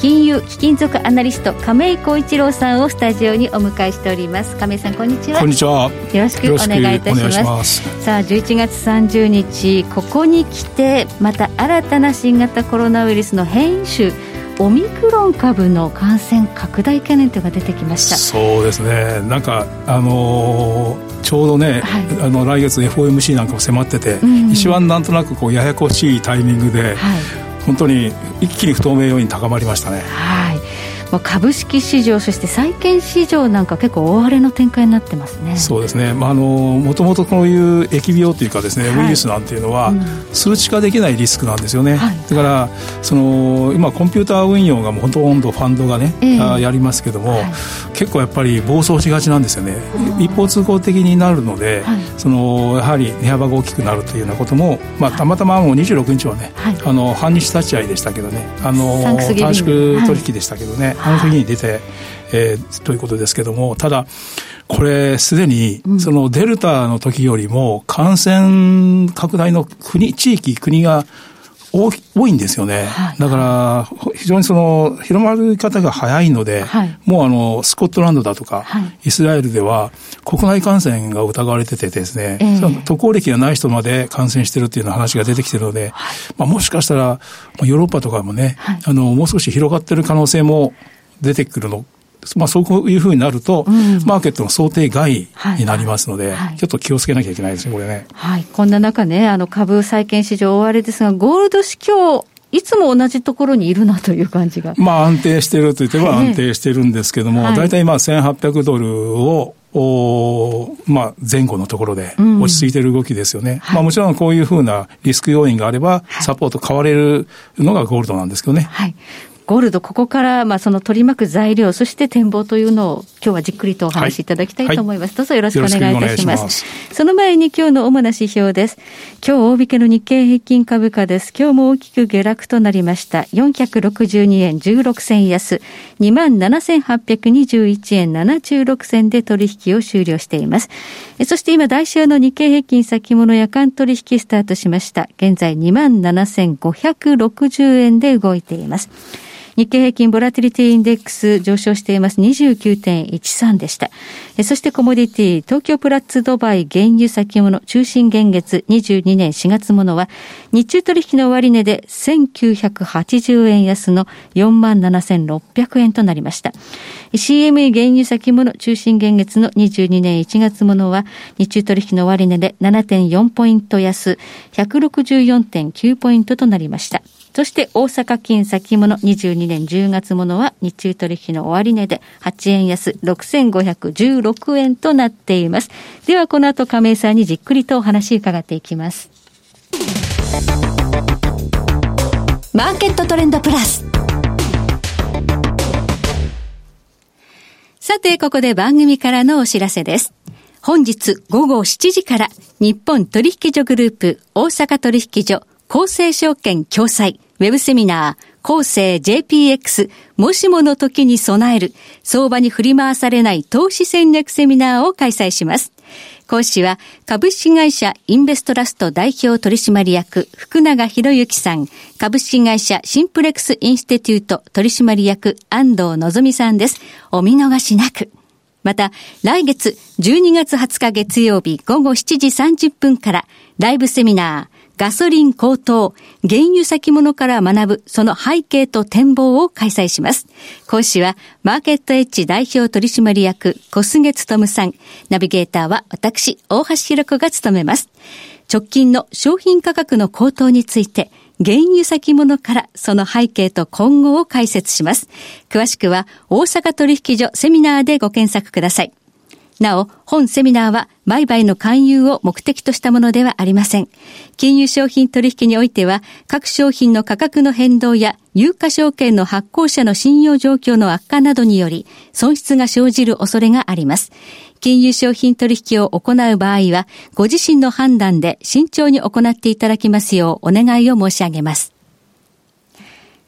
金融貴金属アナリスト亀井浩一郎さんをスタジオにお迎えしております。亀井さんこんにちは。こんにちは。よろしくお願いいたします。さあ11月30日ここに来てまた新たな新型コロナウイルスの変異種オミクロン株の感染拡大懸念というのが出てきました。そうですね。なんかあのー、ちょうどね、はい、あの来月 FOMC なんかも迫ってて、うん、一番なんとなくこうややこしいタイミングで、はい本当に一気に不透明要因高まりましたね。はいまあ、株式市場、そして債券市場なんか結構大荒れの展開になってますね。そうですね、まあ、あのもともとこういう疫病というかですね、はい、ウイルスなんていうのは、数値化できないリスクなんですよね、はい、だからその今コンピューター運用がもうほとんどファンドがね、えー、やりますけども、はい、結構やっぱり暴走しがちなんですよね。一方通行的になるので、そのやはり値幅が大きくなるというようなことも、まあ、たまたまもう26日はね、あの半日立ち会いでしたけどねあの短縮取引でしたけどね、あの時に出て、えー、ということですけども、ただ、これ、すでに、そのデルタの時よりも、感染拡大の国、地域、国が多多いんですよね。はい、だから、非常にその、広まり方が早いので、はい、もうあの、スコットランドだとか、はい、イスラエルでは、国内感染が疑われててですね、えー、渡航歴がない人まで感染してるっていうような話が出てきてるので、まあ、もしかしたら、ヨーロッパとかもね、あの、もう少し広がってる可能性も出てくるのまあ、そういうふうになると、うん、マーケットの想定外になりますので、はいはい、ちょっと気をつけなきゃいけないですね、これね。はい。こんな中ね、あの、株債券市場大荒れですが、ゴールド市況、いつも同じところにいるなという感じが。まあ安定していると言っては安定しているんですけども、大体まあ1800ドルをおまあ、前後のところで落ち着いている動きですよね。うん、まあ、もちろんこういうふうなリスク要因があれば、サポート変われるのがゴールドなんですけどね。はい。ゴールド、ここから、まあ、その取り巻く材料、そして展望というのを、今日はじっくりとお話しいただきたいと思います。はい、どうぞよろしくお願いいたします。ますその前に今日の主な指標です。今日大引けの日経平均株価です。今日も大きく下落となりました。462円16銭安、27,821円76銭で取引を終了しています。そして今、来週の日経平均先物夜間取引スタートしました。現在27,560円で動いています。日経平均ボラティリティインデックス上昇しています。29.13でした。そしてコモディティ、東京プラッツドバイ原油先物中心現月22年4月ものは、日中取引の終値で1980円安の47,600円となりました。CME 原油先物中心現月の22年1月ものは、日中取引の終値で7.4ポイント安、164.9ポイントとなりました。そして大阪金先物22年10月ものは日中取引の終値で8円安6516円となっています。ではこの後亀井さんにじっくりとお話伺っていきます。マーケットトレンドプラス。さて、ここで番組からのお知らせです。本日午後7時から日本取引所グループ大阪取引所厚生証券共催ウェブセミナー、厚生 JPX、もしもの時に備える、相場に振り回されない投資戦略セミナーを開催します。講師は、株式会社インベストラスト代表取締役、福永博之さん、株式会社シンプレックスインスティテュート取締役、安藤のぞみさんです。お見逃しなく。また、来月12月20日月曜日午後7時30分から、ライブセミナー、ガソリン高騰、原油先物から学ぶその背景と展望を開催します。講師は、マーケットエッジ代表取締役、小菅務さん。ナビゲーターは私、大橋弘子が務めます。直近の商品価格の高騰について、原油先物からその背景と今後を解説します。詳しくは大阪取引所セミナーでご検索ください。なお、本セミナーは売買の勧誘を目的としたものではありません。金融商品取引においては、各商品の価格の変動や有価証券の発行者の信用状況の悪化などにより、損失が生じる恐れがあります。金融商品取引を行う場合は、ご自身の判断で慎重に行っていただきますようお願いを申し上げます。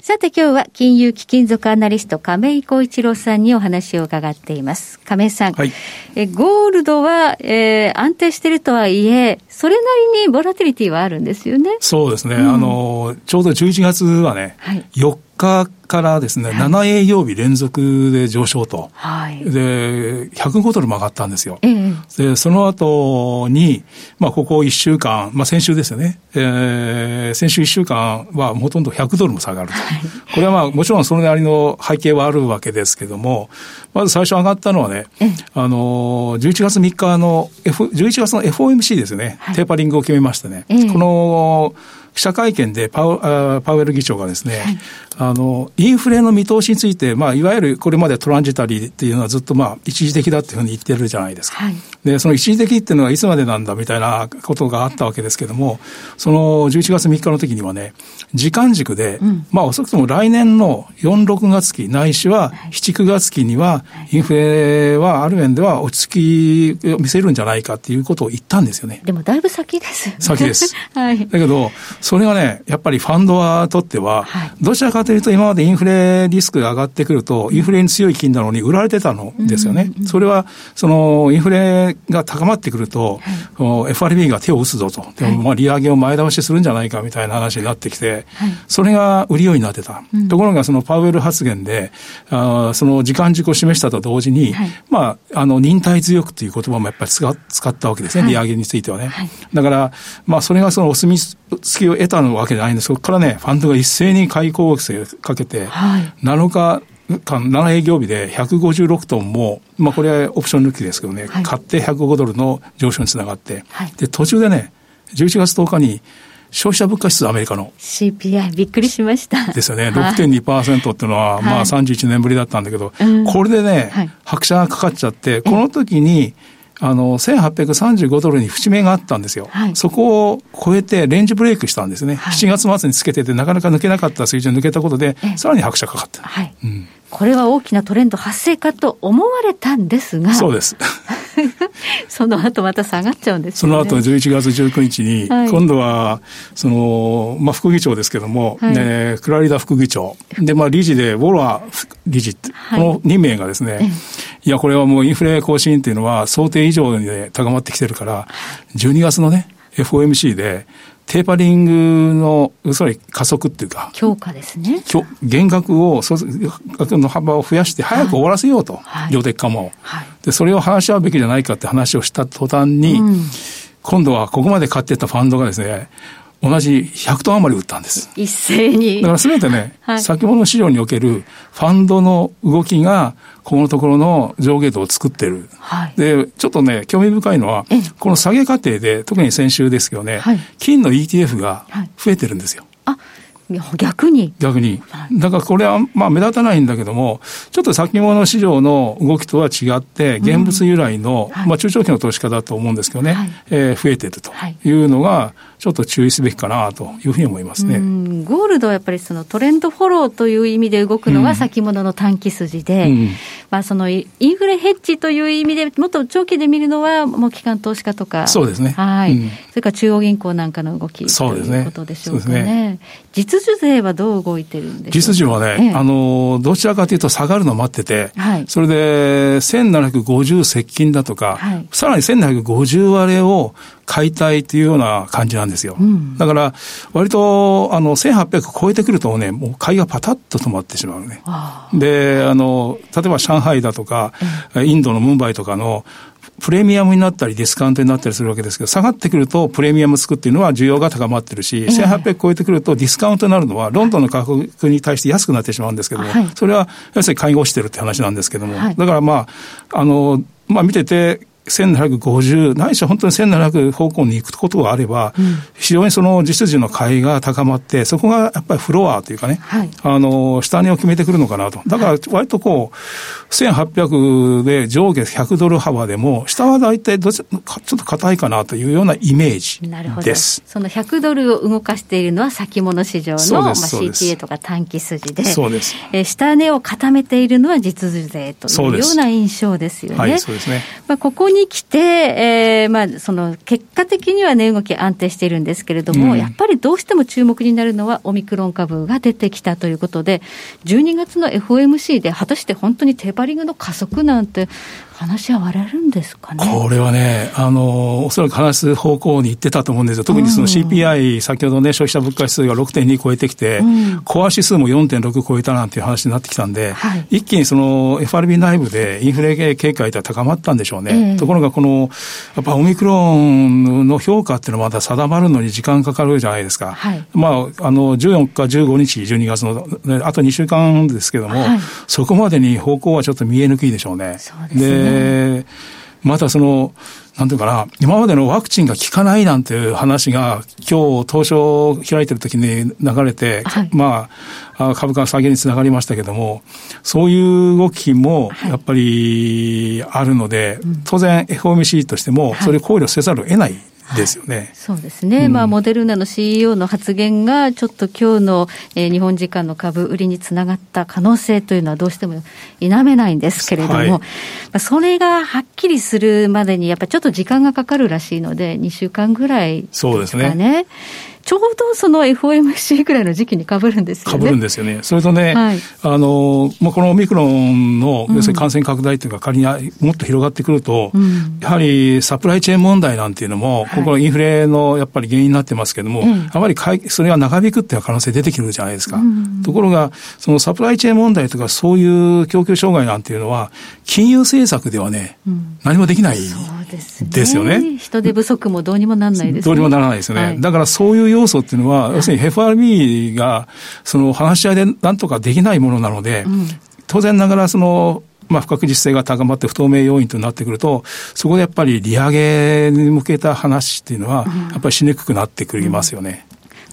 さて今日は金融貴金属アナリスト亀井光一郎さんにお話を伺っています。亀井さん、はい、えゴールドは、えー、安定しているとはいえ、それなりにボラティリティはあるんですよね。そうですね。うん、あの、ちょうど11月はね、はい、4日からですね、はい、7営業日連続で上昇と。はい、で、105ドルも上がったんですよ。ええ、で、その後に、まあ、ここ1週間、まあ、先週ですよね。えー、先週1週間はほとんど100ドルも下がると。はい、これはまあ、もちろんそれなりの背景はあるわけですけども、まず最初上がったのはね、あの、11月3日の、F、11月の FOMC ですね、はい、テーパリングを決めましてね、この、記者会見でパウパウエル議長がですね、はい、あの、インフレの見通しについて、まあ、いわゆるこれまでトランジタリーっていうのはずっとまあ、一時的だっていうふうに言ってるじゃないですか。はい、で、その一時的っていうのはいつまでなんだみたいなことがあったわけですけども、その11月3日の時にはね、時間軸で、うん、まあ、遅くとも来年の4、6月期、ないしは7、9月期には、インフレはある面では落ち着きを見せるんじゃないかっていうことを言ったんですよね。でもだいぶ先です。先です。はい。だけど、それがね、やっぱりファンドはとっては、どちらかというと今までインフレリスクが上がってくると、インフレに強い金なのに売られてたのですよね。それは、その、インフレが高まってくると、はい、FRB が手を打つぞと。でも、まあ、利上げを前倒しするんじゃないかみたいな話になってきて、それが売りようになってた。ところが、そのパウエル発言で、あその時間軸を示したと同時に、まあ、あの、忍耐強くという言葉もやっぱり使ったわけですね、利上げについてはね。だから、まあ、それがそのお墨付きを得たわけじゃないんです。そこからね、ファンドが一斉に買い攻撃かけて、はい、7日間、7営業日で156トンも、まあこれはオプション抜きですけどね、はい、買って105ドルの上昇につながって、はい、で、途中でね、11月10日に、消費者物価指数、アメリカの。CPI、びっくりしました。ですよね。6.2%っていうのは、はい、まあ31年ぶりだったんだけど、これでね、はい、拍車がかかっちゃって、この時に、あの、1835ドルに節目があったんですよ。はい、そこを超えてレンジブレイクしたんですね。はい、7月末につけててなかなか抜けなかった水準抜けたことで、さらに拍車かかった。はい、うんこれは大きなトレンド発生かと思われたんですが。そうです。その後また下がっちゃうんですよね。その後11月19日に、はい、今度は、その、まあ、副議長ですけども、はい、ね、クラリダ副議長。で、まあ、理事で、ウォラー理事、はい、この2名がですね、いや、これはもうインフレ更新っていうのは想定以上に、高まってきてるから、12月のね、FOMC で、テーパリングの、つまり加速っていうか。強化ですね。減額を、額の幅を増やして早く終わらせようと。はい、量的化も、はい、で、それを話し合うべきじゃないかって話をした途端に、うん、今度はここまで買ってたファンドがですね、同じ100トン余り売ったんです。一斉に。だからすべてね、はい、先物市場におけるファンドの動きが、このところの上下動を作ってる。はい、で、ちょっとね、興味深いのは、この下げ過程で、特に先週ですけどね、はい、金の ETF が増えてるんですよ。あ逆に。逆に。だからこれは、まあ目立たないんだけども、ちょっと先物市場の動きとは違って、現物由来の、うんはい、まあ中長期の投資家だと思うんですけどね、はい、えー、増えてるとい。うのが、ちょっと注意すべきかなというふうに思いますね。ゴールドはやっぱりそのトレンドフォローという意味で動くのが先物の短期筋で、うん、まあそのインフレヘッジという意味でもっと長期で見るのはもう機関投資家とか。そうですね。はい。うん、それから中央銀行なんかの動きということでしょうかね。ね実需税はどう動いてるんで実需はね、ええ、あの、どちらかというと下がるのを待ってて、はい、それで1750接近だとか、はい、さらに1750割れを解体というような感じなんですよ。うん、だから、割と、あの、1800超えてくるとね、もう買いがパタッと止まってしまうね。で、あの、例えば上海だとか、うん、インドのムンバイとかの、プレミアムになったりディスカウントになったりするわけですけど、下がってくるとプレミアムつくっていうのは需要が高まってるし、1800超えてくるとディスカウントになるのは、ロンドンの価格に対して安くなってしまうんですけども、はい、それは要するに介護してるって話なんですけども、はい、だからまあ、あの、まあ見てて、1750、ないしは本当に1700方向に行くことがあれば、うん、非常にその実需の買いが高まって、そこがやっぱりフロアというかね、はい、あの、下値を決めてくるのかなと。だから割とこう、1800で上下100ドル幅でも、下は大体どちちょっと硬いかなというようなイメージなるほど。その100ドルを動かしているのは先物市場の、まあ、CTA とか短期筋で、そうです。えー、下値を固めているのは実需税というような印象ですよね。はい、そうですね。まあ、ここに来て、えー、まあ、その結果的には値動き安定しているんですけれども、うん、やっぱりどうしても注目になるのはオミクロン株が出てきたということで、12月の FOMC で果たして本当にテーパリングの加速なんて話し合われるんですかね？これはね、あの、おそらく話す方向に行ってたと思うんですよ。特にその CPI、うん、先ほどね、消費者物価指数が6.2超えてきて、うん、コア指数も4.6超えたなんていう話になってきたんで、はい、一気にその FRB 内部でインフレ警戒が高まったんでしょうね。えー、ところがこの、やっぱオミクロンの評価っていうのはまだ定まるのに時間かかるじゃないですか。はい、まあ、あの、14日、15日、12月の、あと2週間ですけども、はい、そこまでに方向はちょっと見えにくいでしょうね。そうですね。で、またその、なんていうかな、今までのワクチンが効かないなんていう話が、今日、当初開いてる時に流れて、はい、まあ、株価下げにつながりましたけども、そういう動きもやっぱりあるので、はい当然 FOMC としても、それを考慮せざるを得ないですよね。はい、そうですね。うん、まあ、モデルナの CEO の発言が、ちょっと今日の、えー、日本時間の株売りにつながった可能性というのはどうしても否めないんですけれども、はい、まあ、それがはっきりするまでに、やっぱりちょっと時間がかかるらしいので、2週間ぐらいですかね。そうですね。ちょうどその FOMC ぐらいの時期にかぶるんですよね。かぶるんですよね。それとね、はい、あの、まあ、このオミクロンの、要するに感染拡大というか、仮にもっと広がってくると、うん、やはりサプライチェーン問題なんていうのも、ここのインフレのやっぱり原因になってますけども、はい、あまりそれが長引くっていう可能性出てくるじゃないですか。うん、ところが、そのサプライチェーン問題とか、そういう供給障害なんていうのは、金融政策ではね、うん、何もできない。ですよね。人手不足もどうにもならないですね。どうにもならないですよね。はい、だからそういう要素っていうのは、要するに FRB が、その話し合いでなんとかできないものなので、うん、当然ながらその、まあ、不確実性が高まって不透明要因となってくると、そこでやっぱり利上げに向けた話っていうのは、やっぱりしにくくなってくりますよね。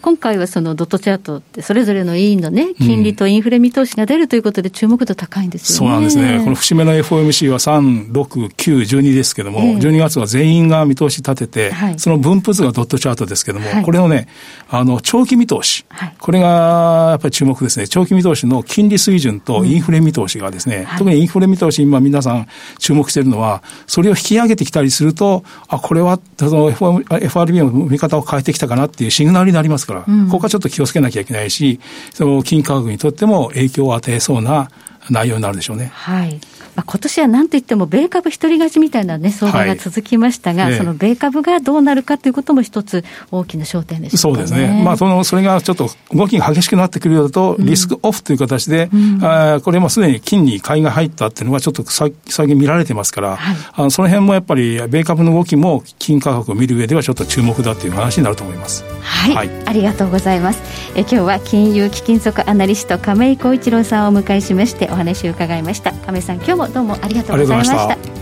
うん今回はそのドットチャートって、それぞれの委員のね、金利とインフレ見通しが出るということで、注目度高いんですよね、そうなんですね、この節目の FOMC は3、6、9、12ですけども、えー、12月は全員が見通し立てて、はい、その分布図がドットチャートですけども、はい、これをね、あの長期見通し、はい、これがやっぱり注目ですね、長期見通しの金利水準とインフレ見通しがですね、うん、特にインフレ見通し、今、皆さん注目しているのは、それを引き上げてきたりすると、あこれはその FRB の見方を変えてきたかなっていうシグナルになりますから、うん、ここはちょっとと気をつけなきゃいけないし、その金価格にとっても影響を与えそうな内容になるでしょうね。はい。まあ、今年はなんといっても、米株一人勝ちみたいなね、相場が続きましたが、はいその米株がどうなるかということも一つ大きな焦点でしょう、ね、そうですね。まあ、その、それがちょっと動きが激しくなってくるようだと、リスクオフという形で、うん、あこれもすでに金に買いが入ったっていうのがちょっと最近見られてますから、はい、あのその辺もやっぱり、米株の動きも金価格を見る上ではちょっと注目だという話になると思います。はい。はい、ありがとうございます。え今日は金融貴金属アナリスト亀井浩一郎さんをお迎えしましてお話を伺いました。亀井さん、今日もどうもありがとうございました。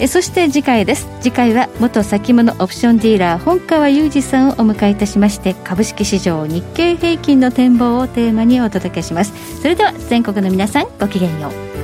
えそして次回です次回は元先物オプションディーラー本川裕二さんをお迎えいたしまして株式市場日経平均の展望をテーマにお届けしますそれでは全国の皆さんごきげんよう